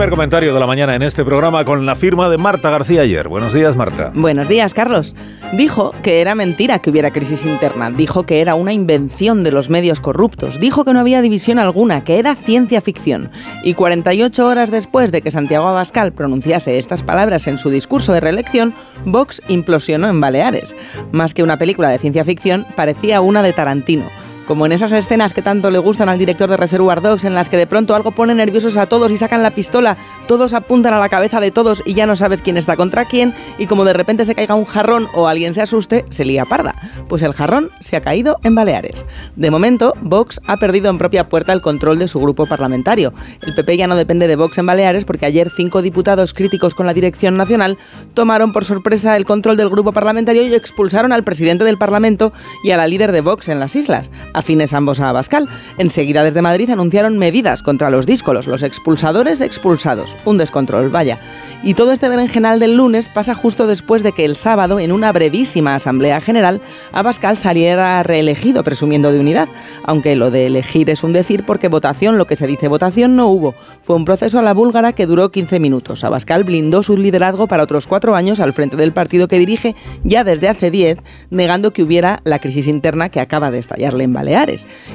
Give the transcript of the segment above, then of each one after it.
primer comentario de la mañana en este programa con la firma de Marta García ayer. Buenos días, Marta. Buenos días, Carlos. Dijo que era mentira que hubiera crisis interna. Dijo que era una invención de los medios corruptos. Dijo que no había división alguna, que era ciencia ficción. Y 48 horas después de que Santiago Abascal pronunciase estas palabras en su discurso de reelección, Vox implosionó en Baleares. Más que una película de ciencia ficción, parecía una de Tarantino como en esas escenas que tanto le gustan al director de Reservoir Dogs, en las que de pronto algo pone nerviosos a todos y sacan la pistola, todos apuntan a la cabeza de todos y ya no sabes quién está contra quién, y como de repente se caiga un jarrón o alguien se asuste, se lía parda. Pues el jarrón se ha caído en Baleares. De momento, Vox ha perdido en propia puerta el control de su grupo parlamentario. El PP ya no depende de Vox en Baleares porque ayer cinco diputados críticos con la dirección nacional tomaron por sorpresa el control del grupo parlamentario y expulsaron al presidente del Parlamento y a la líder de Vox en las islas afines ambos a Abascal. Enseguida desde Madrid anunciaron medidas contra los díscolos, los expulsadores expulsados. Un descontrol, vaya. Y todo este berenjenal del lunes pasa justo después de que el sábado, en una brevísima asamblea general, Abascal saliera reelegido presumiendo de unidad. Aunque lo de elegir es un decir porque votación, lo que se dice votación, no hubo. Fue un proceso a la búlgara que duró 15 minutos. Abascal blindó su liderazgo para otros cuatro años al frente del partido que dirige ya desde hace diez, negando que hubiera la crisis interna que acaba de estallarle en Valencia.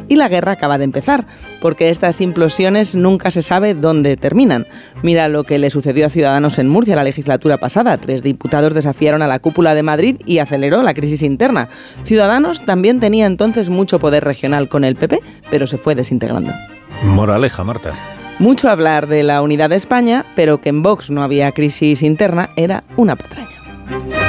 Y la guerra acaba de empezar, porque estas implosiones nunca se sabe dónde terminan. Mira lo que le sucedió a Ciudadanos en Murcia la legislatura pasada. Tres diputados desafiaron a la cúpula de Madrid y aceleró la crisis interna. Ciudadanos también tenía entonces mucho poder regional con el PP, pero se fue desintegrando. Moraleja, Marta. Mucho hablar de la unidad de España, pero que en Vox no había crisis interna era una patraña.